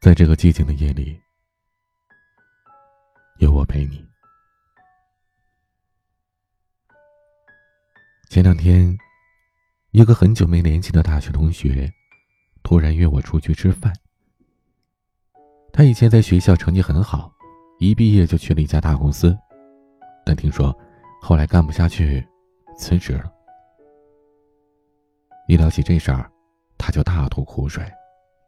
在这个寂静的夜里，有我陪你。前两天，一个很久没联系的大学同学，突然约我出去吃饭。他以前在学校成绩很好，一毕业就去了一家大公司，但听说后来干不下去，辞职了。一聊起这事儿，他就大吐苦水。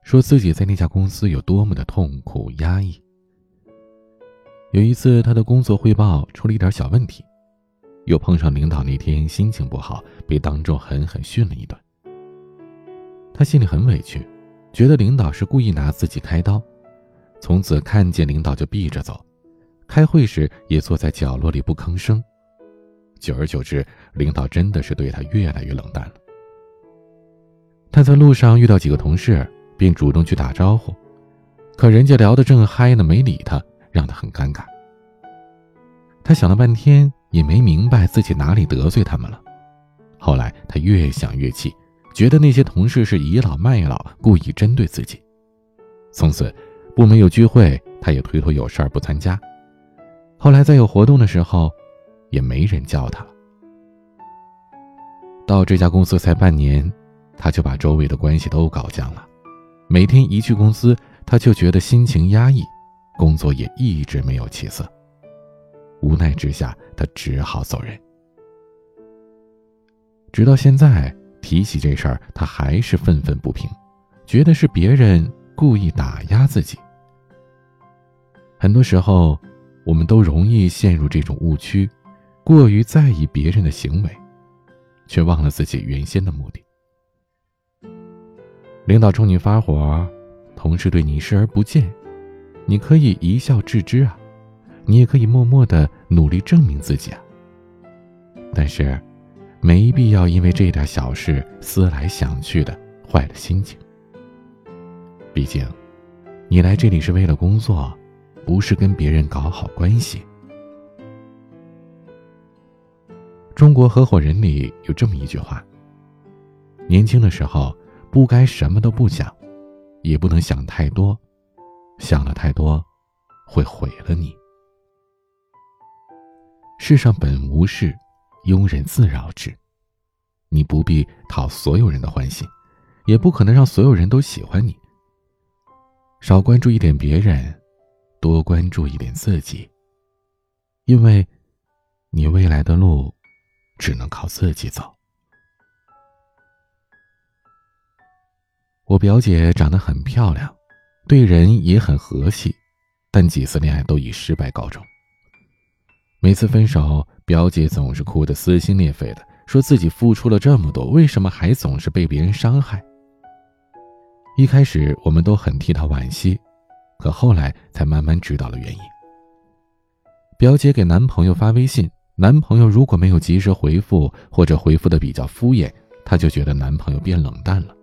说自己在那家公司有多么的痛苦压抑。有一次，他的工作汇报出了一点小问题，又碰上领导那天心情不好，被当众狠狠训了一顿。他心里很委屈，觉得领导是故意拿自己开刀，从此看见领导就避着走，开会时也坐在角落里不吭声。久而久之，领导真的是对他越来越冷淡了。他在路上遇到几个同事。便主动去打招呼，可人家聊得正嗨呢，没理他，让他很尴尬。他想了半天也没明白自己哪里得罪他们了。后来他越想越气，觉得那些同事是倚老卖老，故意针对自己。从此，部门有聚会，他也推脱有事儿不参加。后来再有活动的时候，也没人叫他了。到这家公司才半年，他就把周围的关系都搞僵了。每天一去公司，他就觉得心情压抑，工作也一直没有起色。无奈之下，他只好走人。直到现在，提起这事儿，他还是愤愤不平，觉得是别人故意打压自己。很多时候，我们都容易陷入这种误区，过于在意别人的行为，却忘了自己原先的目的。领导冲你发火，同事对你视而不见，你可以一笑置之啊，你也可以默默的努力证明自己啊。但是，没必要因为这点小事思来想去的坏了心情。毕竟，你来这里是为了工作，不是跟别人搞好关系。中国合伙人里有这么一句话：年轻的时候。不该什么都不想，也不能想太多，想了太多，会毁了你。世上本无事，庸人自扰之。你不必讨所有人的欢心，也不可能让所有人都喜欢你。少关注一点别人，多关注一点自己。因为，你未来的路，只能靠自己走。我表姐长得很漂亮，对人也很和气，但几次恋爱都以失败告终。每次分手，表姐总是哭得撕心裂肺的，说自己付出了这么多，为什么还总是被别人伤害？一开始我们都很替她惋惜，可后来才慢慢知道了原因。表姐给男朋友发微信，男朋友如果没有及时回复，或者回复的比较敷衍，她就觉得男朋友变冷淡了。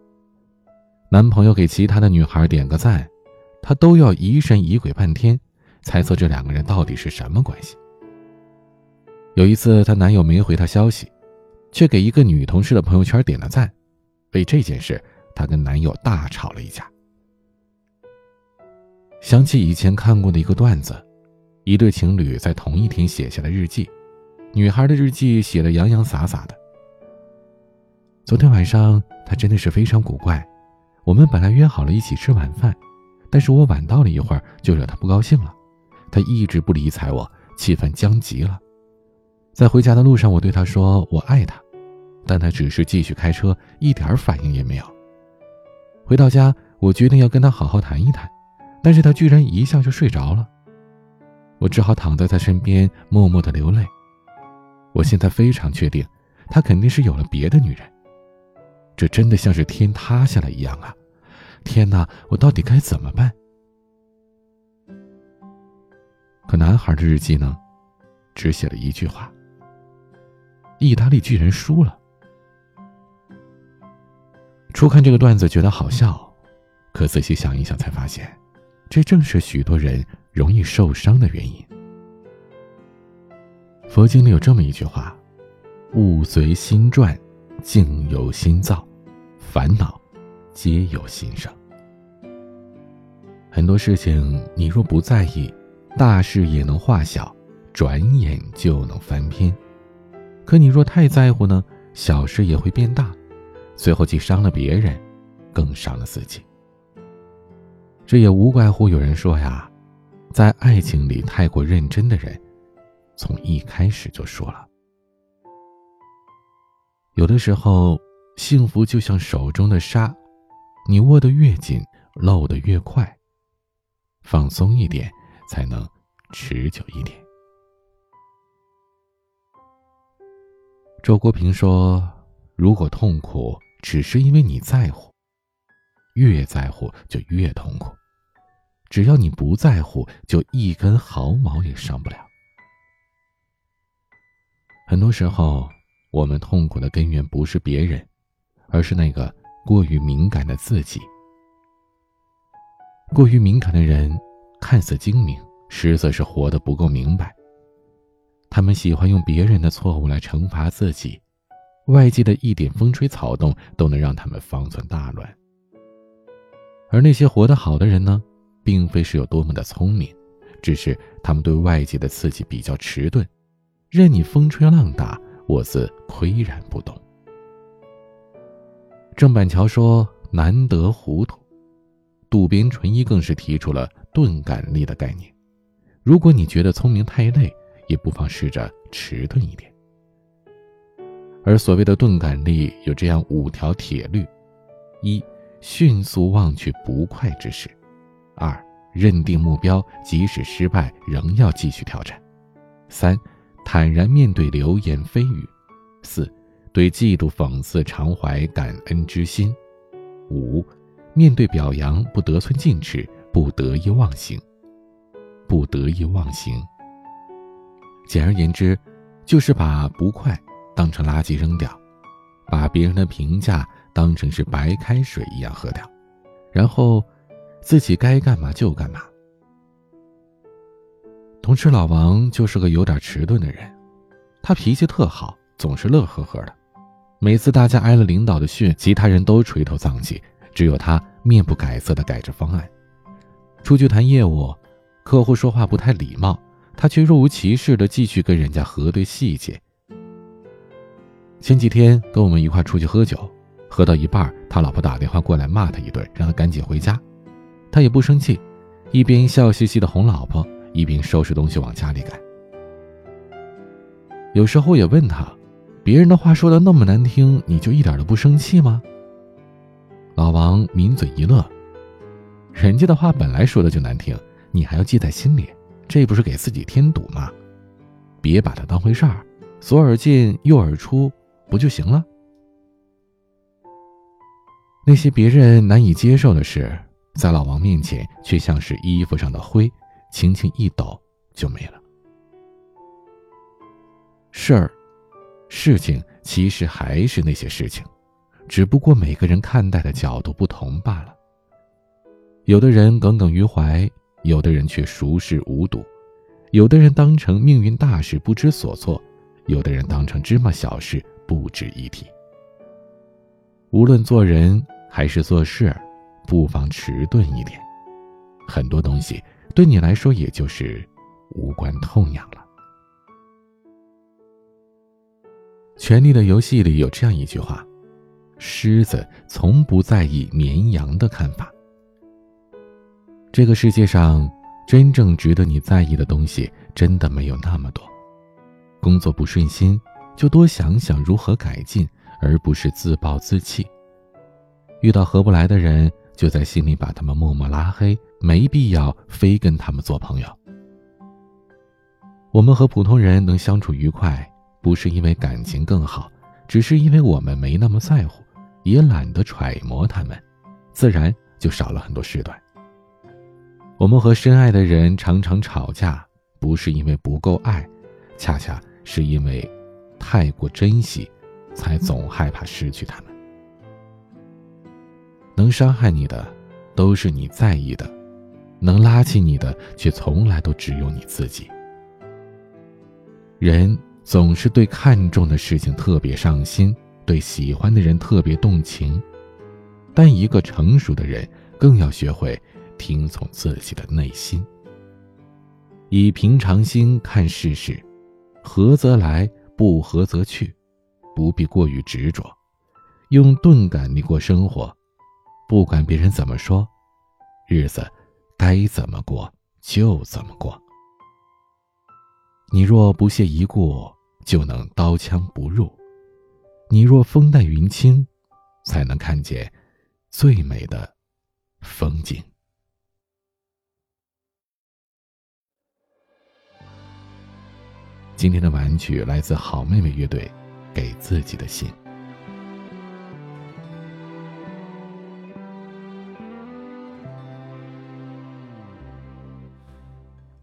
男朋友给其他的女孩点个赞，她都要疑神疑鬼半天，猜测这两个人到底是什么关系。有一次，她男友没回她消息，却给一个女同事的朋友圈点了赞，为这件事，她跟男友大吵了一架。想起以前看过的一个段子，一对情侣在同一天写下了日记，女孩的日记写的洋洋洒洒的。昨天晚上，她真的是非常古怪。我们本来约好了一起吃晚饭，但是我晚到了一会儿，就惹他不高兴了。他一直不理睬我，气氛僵极了。在回家的路上，我对他说我爱他，但他只是继续开车，一点反应也没有。回到家，我决定要跟他好好谈一谈，但是他居然一下就睡着了。我只好躺在他身边，默默的流泪。我现在非常确定，他肯定是有了别的女人。这真的像是天塌下来一样啊！天哪，我到底该怎么办？可男孩的日记呢，只写了一句话：“意大利巨人输了。”初看这个段子觉得好笑，可仔细想一想才发现，这正是许多人容易受伤的原因。佛经里有这么一句话：“物随心转，境由心造，烦恼。”皆由心生。很多事情你若不在意，大事也能化小，转眼就能翻篇。可你若太在乎呢，小事也会变大，最后既伤了别人，更伤了自己。这也无怪乎有人说呀，在爱情里太过认真的人，从一开始就输了。有的时候，幸福就像手中的沙，你握得越紧，漏得越快。放松一点，才能持久一点。周国平说：“如果痛苦只是因为你在乎，越在乎就越痛苦。”只要你不在乎，就一根毫毛也伤不了。很多时候，我们痛苦的根源不是别人，而是那个过于敏感的自己。过于敏感的人，看似精明，实则是活得不够明白。他们喜欢用别人的错误来惩罚自己，外界的一点风吹草动都能让他们方寸大乱。而那些活得好的人呢？并非是有多么的聪明，只是他们对外界的刺激比较迟钝，任你风吹浪打，我自岿然不动。郑板桥说：“难得糊涂。”渡边淳一更是提出了钝感力的概念。如果你觉得聪明太累，也不妨试着迟钝一点。而所谓的钝感力，有这样五条铁律：一、迅速忘却不快之事。二，认定目标，即使失败，仍要继续挑战；三，坦然面对流言蜚语；四，对嫉妒讽刺常怀感恩之心；五，面对表扬不得寸进尺，不得意忘形。不得意忘形。简而言之，就是把不快当成垃圾扔掉，把别人的评价当成是白开水一样喝掉，然后。自己该干嘛就干嘛。同事老王就是个有点迟钝的人，他脾气特好，总是乐呵呵的。每次大家挨了领导的训，其他人都垂头丧气，只有他面不改色的改着方案。出去谈业务，客户说话不太礼貌，他却若无其事的继续跟人家核对细节。前几天跟我们一块出去喝酒，喝到一半，他老婆打电话过来骂他一顿，让他赶紧回家。他也不生气，一边笑嘻嘻的哄老婆，一边收拾东西往家里赶。有时候也问他，别人的话说的那么难听，你就一点都不生气吗？老王抿嘴一乐，人家的话本来说的就难听，你还要记在心里，这不是给自己添堵吗？别把它当回事儿，左耳进右耳出，不就行了？那些别人难以接受的事。在老王面前，却像是衣服上的灰，轻轻一抖就没了。事儿、事情其实还是那些事情，只不过每个人看待的角度不同罢了。有的人耿耿于怀，有的人却熟视无睹，有的人当成命运大事不知所措，有的人当成芝麻小事不值一提。无论做人还是做事。不妨迟钝一点，很多东西对你来说也就是无关痛痒了。《权力的游戏》里有这样一句话：“狮子从不在意绵羊的看法。”这个世界上真正值得你在意的东西真的没有那么多。工作不顺心，就多想想如何改进，而不是自暴自弃。遇到合不来的人。就在心里把他们默默拉黑，没必要非跟他们做朋友。我们和普通人能相处愉快，不是因为感情更好，只是因为我们没那么在乎，也懒得揣摩他们，自然就少了很多事端。我们和深爱的人常常吵架，不是因为不够爱，恰恰是因为太过珍惜，才总害怕失去他们。能伤害你的，都是你在意的；能拉起你的，却从来都只有你自己。人总是对看重的事情特别上心，对喜欢的人特别动情，但一个成熟的人更要学会听从自己的内心。以平常心看世事，合则来，不合则去，不必过于执着。用钝感力过生活，不管别人怎么说，日子该怎么过就怎么过。你若不屑一顾，就能刀枪不入；你若风淡云轻，才能看见最美的风景。今天的玩具来自好妹妹乐队，给自己的信。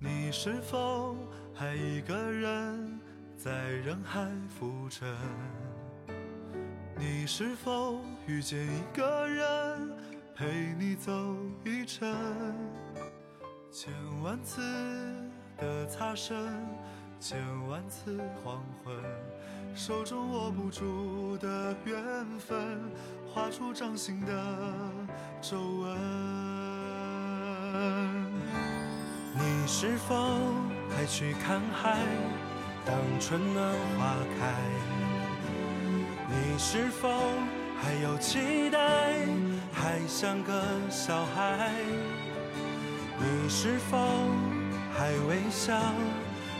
你是否还一个人在人海浮沉？你是否遇见一个人陪你走一程？千万次的擦身。千万次黄昏，手中握不住的缘分，画出掌心的皱纹。你是否还去看海，当春暖花开？你是否还有期待，还像个小孩？你是否还微笑？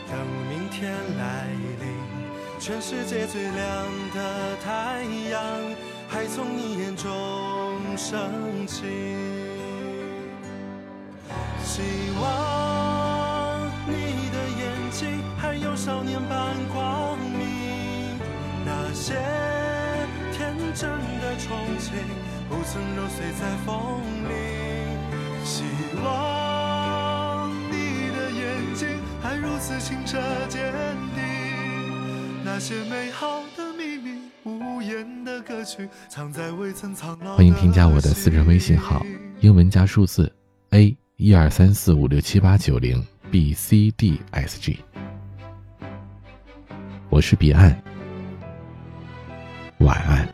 等明天来临，全世界最亮的太阳还从你眼中升起。希望你的眼睛还有少年般光明，那些真的憧憬不曾揉碎在风里。希望你的眼睛还。如此清澈坚定，那些美好的秘密，无言的歌曲，藏在未曾苍老。欢迎添加我的私人微信号，英文加数字 A 一二三四五六七八九零 B C D S G。我是彼岸，晚安。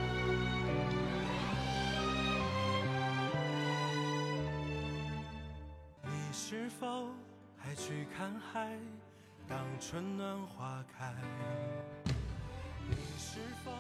还去看海？当春暖花开，你是否？